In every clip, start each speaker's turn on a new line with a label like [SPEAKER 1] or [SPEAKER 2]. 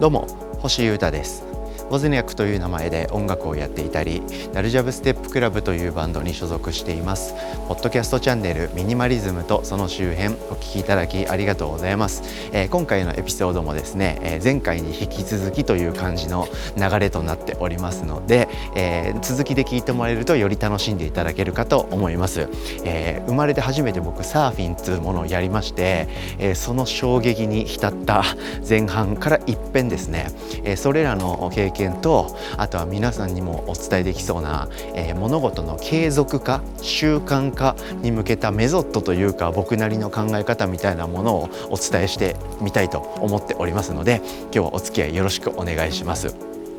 [SPEAKER 1] どうも星優太です。ウォズニャクという名前で音楽をやっていたりナルジャブステップクラブというバンドに所属しています。ポッドキャストチャンネルミニマリズムとその周辺お聞きいただきありがとうございます、えー、今回のエピソードもですね、えー、前回に引き続きという感じの流れとなっておりますので、えー、続きで聞いてもらえるとより楽しんでいただけるかと思います、え生まれて初めて僕サーフィンというものをやりまして、えその衝撃に浸った前半から一変ですね、えそれらの経験とあとは皆さんにもお伝えできそうな、えー、物事の継続化習慣化に向けたメソッドというか僕なりの考え方みたいなものをお伝えしてみたいと思っておりますので今日はお付き合いよろしくお願いします。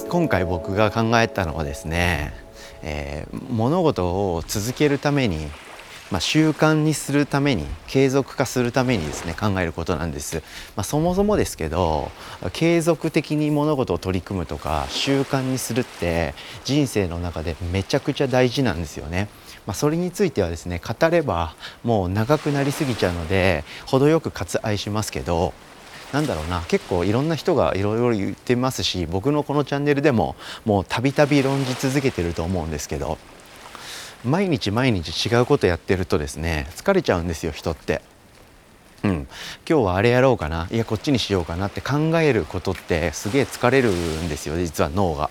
[SPEAKER 1] 今回僕が考えたのはですね、えー、物事を続けるためにまあ、習慣にするために継続化するためにですね考えることなんです、まあ、そもそもですけど継続的に物事を取り組むとか習慣にするって人生の中でめちゃくちゃ大事なんですよね。まあ、それについてはですね語ればもう長くなりすぎちゃうので程よく割愛しますけどなんだろうな結構いろんな人がいろいろ言ってますし僕のこのチャンネルでももうたびたび論じ続けてると思うんですけど毎日毎日違うことやってるとですね疲れちゃうんですよ人って。うん、今日はあれやろうかないやこっちにしようかなって考えることってすげえ疲れるんですよ実は脳が。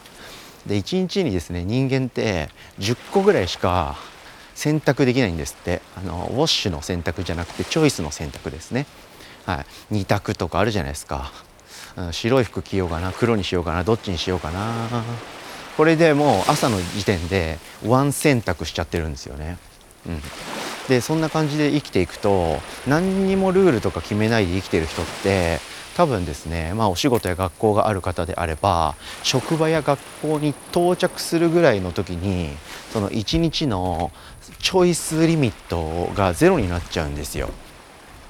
[SPEAKER 1] で1日にですね人間って10個ぐらいしか選択できないんですってあのウォッシュの選択じゃなくてチョイスの選択ですね。はい、2択とかあるじゃないですか、うん、白い服着ようかな黒にしようかなどっちにしようかなこれでもう朝の時点でワン選択しちゃってるんですよね。うん、でそんな感じで生きていくと何にもルールとか決めないで生きてる人って多分ですね、まあ、お仕事や学校がある方であれば職場や学校に到着するぐらいの時にその1日のチョイスリミットがゼロになっちゃうんですよ。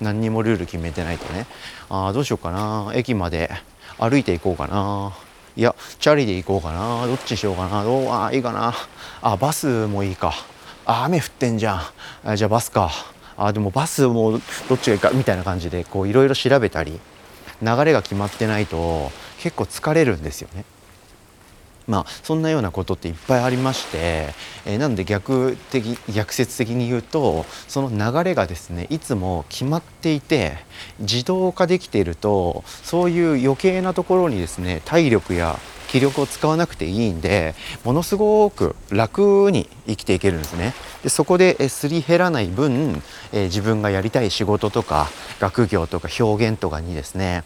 [SPEAKER 1] 何にもルール決めてないとねああどうしようかな駅まで歩いていこうかないやチャリで行こうかな。どっちにしようかな。どうあいいかな。あバスもいいか。あ雨降ってんじゃん。あじゃあバスか。あでもバスもどっちがいいか。みたいな感じでいろいろ調べたり流れが決まってないと結構疲れるんですよね。まあそんなようなことっていっぱいありまして、えー、なので逆的逆説的に言うとその流れがですねいつも決まっていて自動化できているとそういう余計なところにですね体力や気力を使わなくていいんでものすごく楽に生きていけるんですね。でそこですり減らない分、えー、自分がやりたい仕事とか学業とか表現とかにですね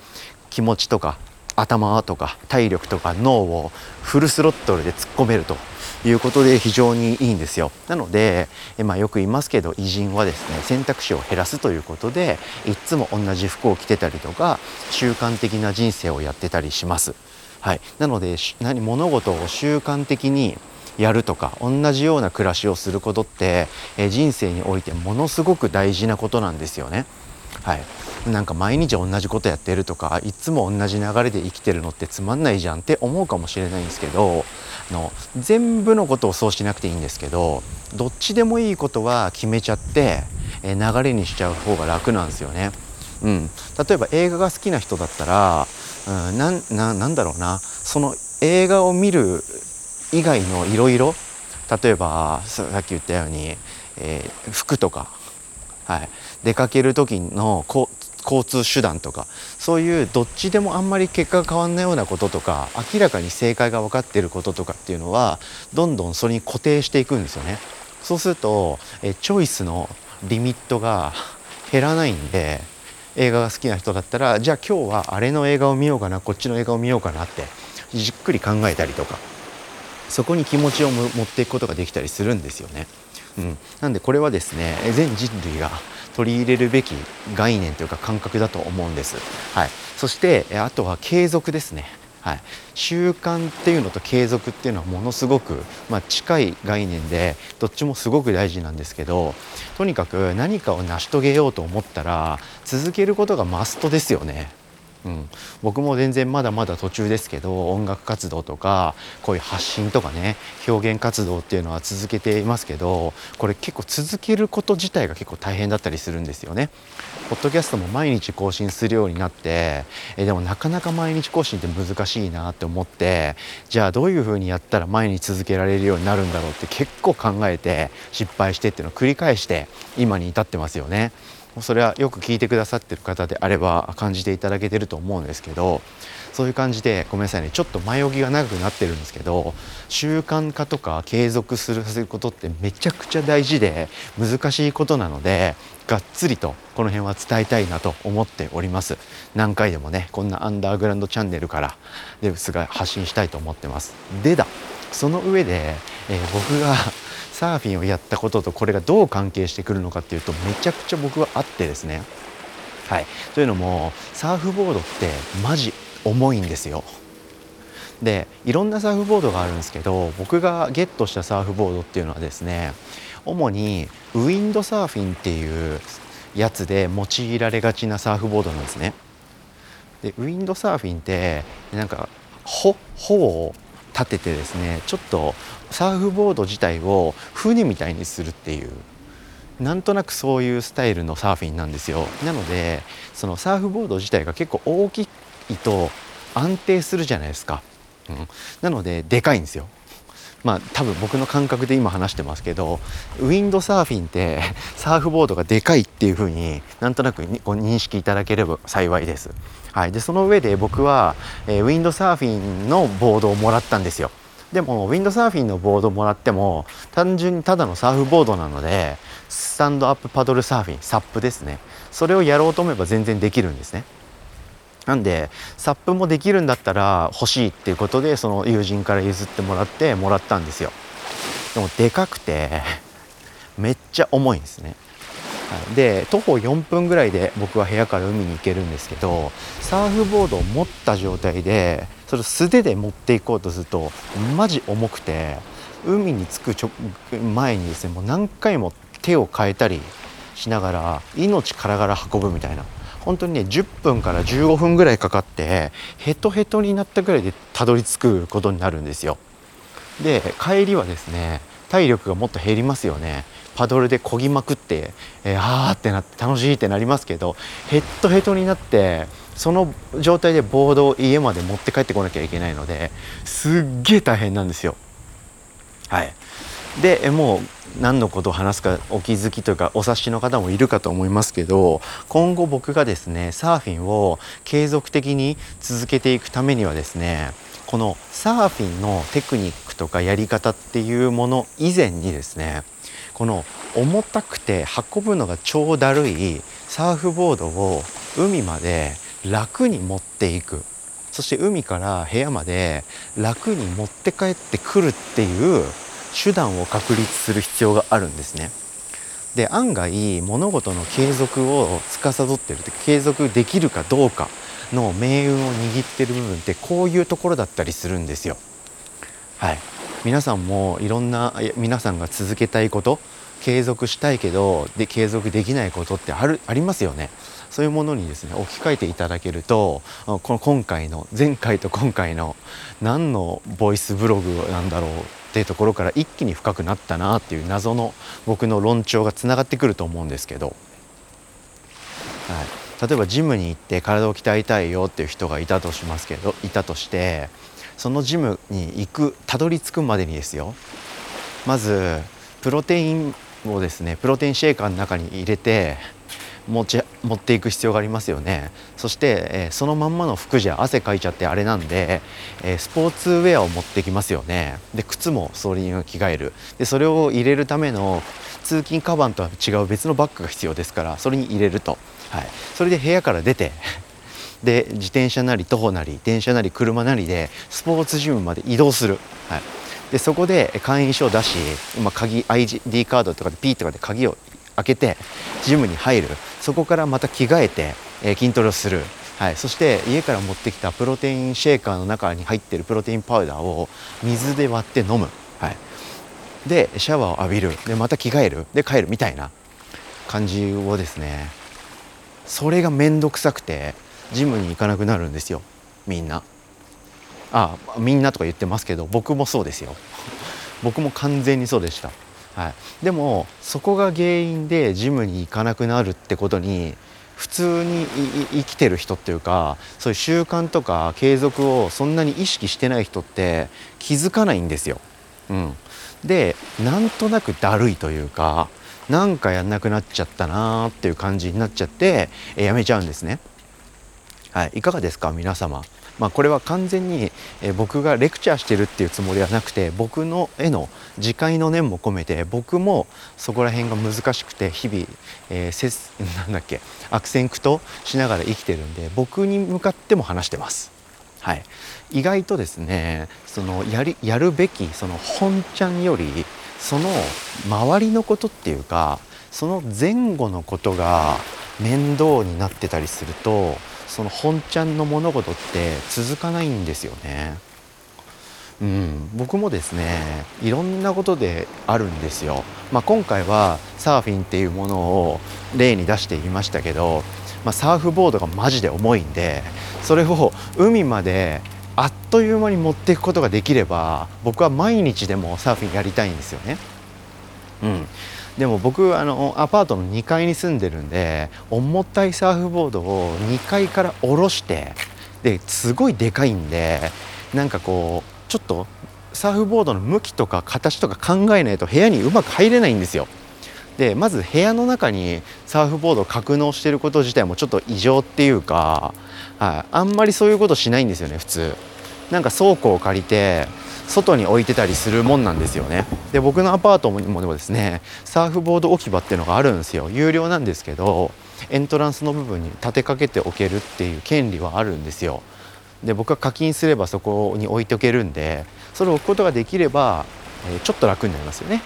[SPEAKER 1] 気持ちとか頭とか体力とか脳をフルスロットルで突っ込めるということで非常にいいんですよなので、まあ、よく言いますけど偉人はですね選択肢を減らすということでいっつも同じ服を着てたりとか習慣的な人生をやってたりします。はい、なので何物事を習慣的にやるとか同じような暮らしをすることって、え人生においてものすごく大事なことなんですよね。はい、なんか毎日同じことやってるとかいつも同じ流れで生きてるのってつまんないじゃんって思うかもしれないんですけどあの全部のことをそうしなくていいんですけどどっちでもいいことは決めちゃって、え流れにしちゃう方が楽なんですよね。うん、例えば映画が好きな人だったら、うん、なななんだろうな。その映画を見る以外のいろいろ例えばさっき言ったように、えー、服とかはい、出かける時の交通手段とかそういうどっちでもあんまり結果が変わんないようなこととか明らかに正解が分かってることとかっていうのはどんどんそれに固定していくんですよね。そうするとえチョイスのリミットが 減らないんで映画が好きな人だったらじゃあ今日はあれの映画を見ようかなこっちの映画を見ようかなってじっくり考えたりとかそこに気持ちを持っていくことができたりするんですよね。うん、なんでこれはですね全人類が取り入れるべき概念というか感覚だと思うんです。はい、そしてあとは継続ですね。はい、習慣っていうのと継続っていうのはものすごく、まあ、近い概念でどっちもすごく大事なんですけどとにかく何かを成し遂げようと思ったら続けることがマストですよね。うん、僕も全然まだまだ途中ですけど音楽活動とかこういう発信とかね表現活動っていうのは続けていますけどこれ結構続けること自体が結構大変だったりするんですよね。ポッドキャストも毎日更新するようになってえでもなかなか毎日更新って難しいなって思ってじゃあどういうふうにやったら毎日続けられるようになるんだろうって結構考えて失敗してっていうのを繰り返して今に至ってますよね。それはよく聞いてくださってる方であれば感じていただけてると思うんですけどそういう感じでごめんなさいねちょっと前置きが長くなってるんですけど習慣化とか継続するさせることってめちゃくちゃ大事で難しいことなのでがっつりとこの辺は伝えたいなと思っております。何回でもねこんなアンダーグラウンドチャンネルからデブスが発信したいと思ってます。でだその上で、えー、僕がサーフィンをやったこととこれがどう関係してくるのかっていうとめちゃくちゃ僕はあってですね。はい。というのもサーフボードってマジ重いんですよ。でいろんなサーフボードがあるんですけど僕がゲットしたサーフボードっていうのはですね主にウィンドサーフィンっていうやつで用いられがちなサーフボードなんですね。でウィンドサーフィンってなんか帆を立ててですねちょっとサーフボード自体を船みたいにするっていうなんとなくそういうスタイルのサーフィンなんですよ。なのでそのサーフボード自体が結構大きいと安定するじゃないですか、うん、なのででかいんですよ。まあ多分僕の感覚で今話してますけどウィンドサーフィンって サーフボードがでかいっていう風になんとなくご認識いただければ幸いです。はい、でその上で僕は、えー、ウィンドサーフィンのボードをもらったんですよ。でもウィンドサーフィンのボードをもらっても単純にただのサーフボードなのでスタンドアップパドルサーフィンサップですねそれをやろうと思えば全然できるんですね。なんでサップもできるんだったら欲しいっていうことでその友人から譲ってもらってもらったんですよ。でもでかくてめっちゃ重いんですね。で徒歩4分ぐらいで僕は部屋から海に行けるんですけどサーフボードを持った状態でそれを素手で持っていこうとするとマジ重くて海に着く前にですねもう何回も手を変えたりしながら命からがら運ぶみたいな。本当にね10分から15分ぐらいかかってヘトヘトになったぐらいでたどり着くことになるんですよ。で帰りはですね体力がもっと減りますよねパドルで漕ぎまくって、えー、あーってなって楽しいってなりますけどヘッドヘッドになってその状態でボードを家まで持って帰ってこなきゃいけないのですっげえ大変なんですよ。はいでもう何のことを話すかお気づきというかお察しの方もいるかと思いますけど今後僕がですねサーフィンを継続的に続けていくためにはですねこのサーフィンのテクニックとかやり方っていうもの以前にですねこの重たくて運ぶのが超だるいサーフボードを海まで楽に持っていく。そして海から部屋まで楽に持って帰ってくるっていう手段を確立する必要があるんですね。で案外物事の継続を司ってるって継続できるかどうかの命運を握ってる部分ってこういうところだったりするんですよ。はい、皆さんもいろんな皆さんが続けたいこと継続したいけどで継続できないことってあるありますよね。そういうものにですね置き換えていただけるとこの今回の前回と今回の何のボイスブログなんだろうっていうところから一気に深くなったなっていう謎の僕の論調がつながってくると思うんですけど、はい、例えばジムに行って体を鍛えたいよっていう人がいたとしますけどいたとしてそのジムに行くたどり着くまでにですよ。まずプロテインをですねプロテインシェーカーの中に入れて持ち持っていく必要がありますよね。そして、えー、そのまんまの服じゃ汗かいちゃってあれなんで、えー、スポーツウェアを持ってきますよね。で靴もそれに着替える。でそれを入れるための通勤カバンとは違う別のバッグが必要ですからそれに入れると、はい、それで部屋から出て で自転車なり徒歩なり電車なり車なりでスポーツジムまで移動する、はい、でそこで会員証を出し、まあ、鍵 ID カードとかでピーとかで鍵を開けてジムに入る。そこからまた着替えて、え、筋トレをする、はい、そして家から持ってきたプロテインシェーカーの中に入っているプロテインパウダーを水で割って飲む、はい、でシャワーを浴びる。でまた着替える。で帰るみたいな感じをですね。それが面倒くさくてジムに行かなくなるんですよ。みんな。あみんなとか言ってますけど僕もそうですよ。僕も完全にそうでした。はい、でもそこが原因でジムに行かなくなるってことに普通に生きてる人っていうかそういう習慣とか継続をそんなに意識してない人って気づかないんですよ。うん、でなんとなくだるいというかなんかやんなくなっちゃったなーっていう感じになっちゃってやめちゃうんですね。はい、いかがですか？皆様。まあ、これは完全に、僕がレクチャーしてるっていうつもりはなくて僕の絵の自戒の念も込めて僕もそこら辺が難しくて日々、えー、せ なんだっけ悪戦苦闘しながら生きてるんで僕に向かっても話してます。はい、意外とですねそのやりやるべきその本ちゃんよりその周りのことっていうかその前後のことが面倒になってたりするとその本ちゃんの物事って続かないんですよね。うん、僕もですねいろんなことであるんですよ。まあ、今回はサーフィンっていうものを例に出していましたけど、まあ、サーフボードがマジで重いんでそれを海まであっという間に持っていくことができれば僕は毎日でもサーフィンやりたいんですよね。うん、でも僕あのアパートの2階に住んでるんで重たいサーフボードを2階から下ろしてですごいでかいんでなんかこうちょっとサーフボードの向きとか形とか考えないと部屋にうまく入れないんですよ。でまず部屋の中にサーフボードを格納してること自体もちょっと異常っていうか、はい、あんまりそういうことしないんですよね普通。なんか倉庫を借りて外に置いてたりするもんなんですよね。で僕のアパートにもでもですねサーフボード置き場っていうのがあるんですよ。有料なんですけどエントランスの部分に立てかけておけるっていう権利はあるんですよ。で僕は課金すればそこに置いておけるんでそれを置くことができれば、えー、ちょっと楽になりますよね。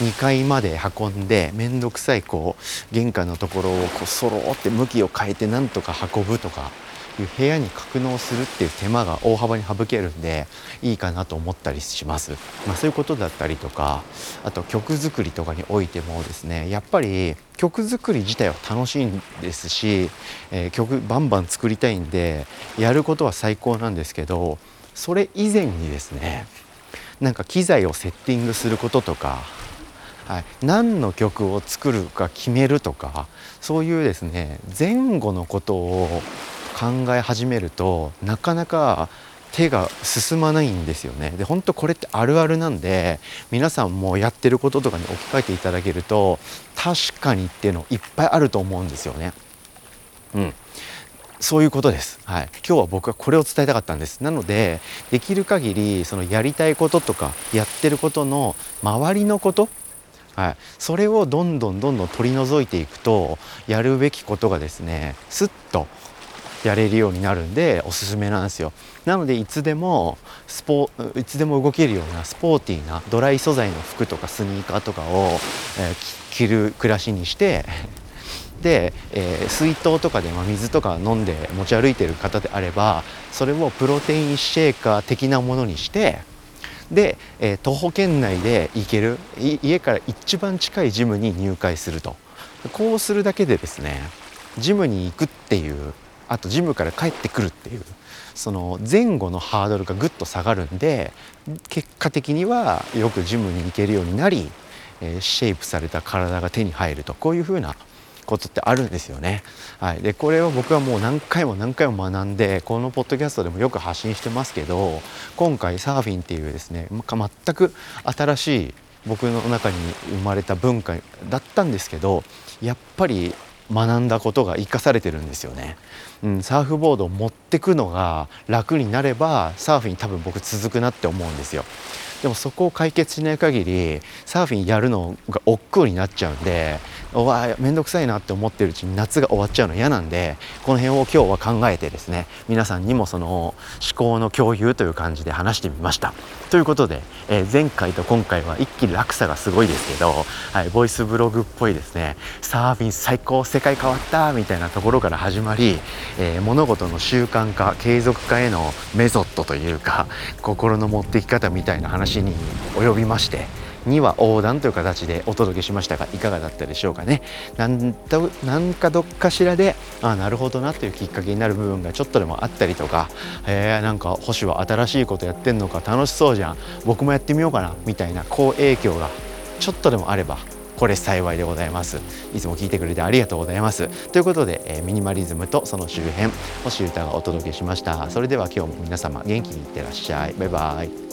[SPEAKER 1] 2階まで運んで面倒くさいこう玄関のところをこうそろって向きを変えてなんとか運ぶとか。部屋に格納するっていう手間が大幅に省けるんでいいかなと思ったりします。まあ、そういうことだったりとかあと曲作りとかにおいてもですねやっぱり曲作り自体は楽しいんですし、えー、曲バンバン作りたいんでやることは最高なんですけどそれ以前にですねなんか機材をセッティングすることとかはい、何の曲を作るか決めるとかそういうですね前後のことを考え始めるとなかなか手が進まないんですよねで本当これってあるあるなんで皆さんもやってることとかに置き換えていただけると確かにっていうのいっぱいあると思うんですよね。うんそういうことです。はい。今日は僕はこれを伝えたかったんです。なので、できる限りそのやりたいこととかやってることの周りのこと、はい、それをどんどんどんどん取り除いていくとやるべきことがですね、すっとやれるようになるんでおすすめなんですよ。なのでいつでもスポいつでも動けるようなスポーティーなドライ素材の服とかスニーカーとかを、えー、着る暮らしにして で、えー、水筒とかで、ま、水とか飲んで持ち歩いてる方であればそれをプロテインシェーカー的なものにしてで、えー、徒歩圏内で行ける家から一番近いジムに入会すると。こうするだけでですねジムに行くっていうあとジムから帰ってくるっていうその前後のハードルがぐっと下がるんで結果的にはよくジムに行けるようになり、えー、シェイプされた体が手に入るとこういうふうなことってあるんですよね。はい、でこれを僕はもう何回も何回も学んでこのポッドキャストでもよく発信してますけど今回サーフィンっていうですね全く新しい僕の中に生まれた文化だったんですけどやっぱり学んだことが生かされてるんですよね。うん、サーフボードを持ってくのが楽になればサーフィン多分僕続くなって思うんですよ。でもそこを解決しない限りサーフィンやるのが億劫になっちゃうんでおわ面倒くさいなって思ってるうちに夏が終わっちゃうの嫌なんでこの辺を今日は考えてですね皆さんにもその思考の共有という感じで話してみました。ということで、えー、前回と今回は一気に落差がすごいですけど、はい、ボイスブログっぽいですねサーフィン最高世界変わったみたいなところから始まり、えー、物事の習慣化継続化へのメソッドというか心の持っていき方みたいな話に及びましてには横断という形でお届けしましたがいかがだったでしょうかね。なんとなんかどっかしらであなるほどなというきっかけになる部分がちょっとでもあったりとか、えー、なんか星は新しいことやってんのか楽しそうじゃん。僕もやってみようかなみたいな好影響がちょっとでもあればこれ幸いでございます。いつも聞いてくれてありがとうございます。ということで、えー、ミニマリズムとその周辺星歌がお届けしました。それでは今日も皆様元気にいってらっしゃい。バイバイ。